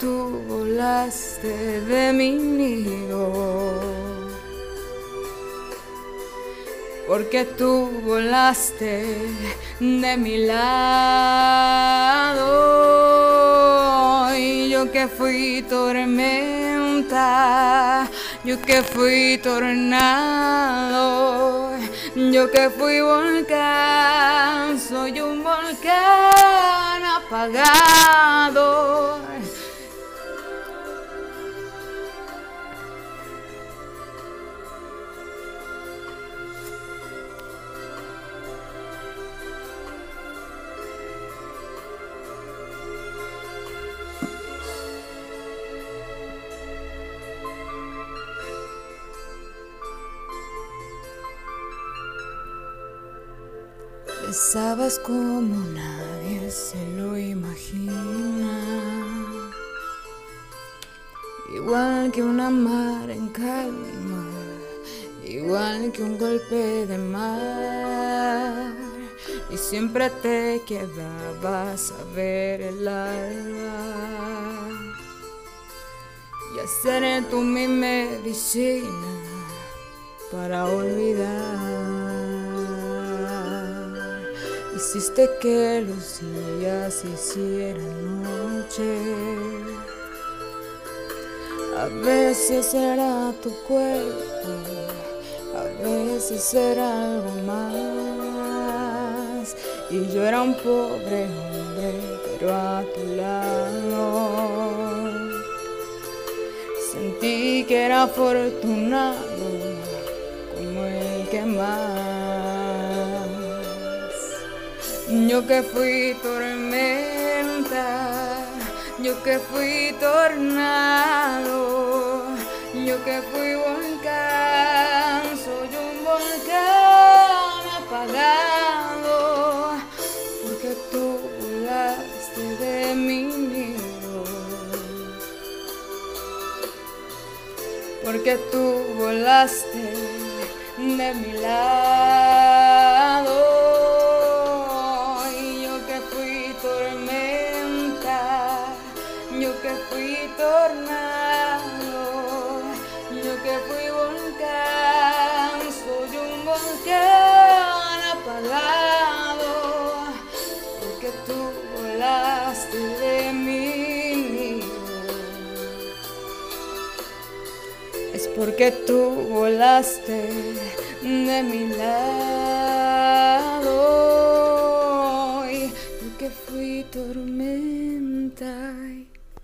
tú volaste de mi nido. Porque tú volaste de mi lado. Yo que fui tormenta, yo que fui tornado, yo que fui volcán, soy un volcán apagado. Sabes como nadie se lo imagina. Igual que una mar en calma, igual que un golpe de mar. Y siempre te quedabas a ver el alba y hacer tú mi medicina para olvidar. Hiciste que los días hicieran noche. A veces era tu cuerpo, a veces era algo más. Y yo era un pobre hombre, pero a tu lado. Sentí que era afortunado como el que más. Yo que fui tormenta, yo que fui tornado, yo que fui volcán, soy un volcán apagado, porque tú volaste de mi nido, porque tú volaste de mi lado. Yo que fui tornado, yo que fui volcán, soy un volcán apagado, porque tú volaste de nido. Es porque tú volaste de mi lado,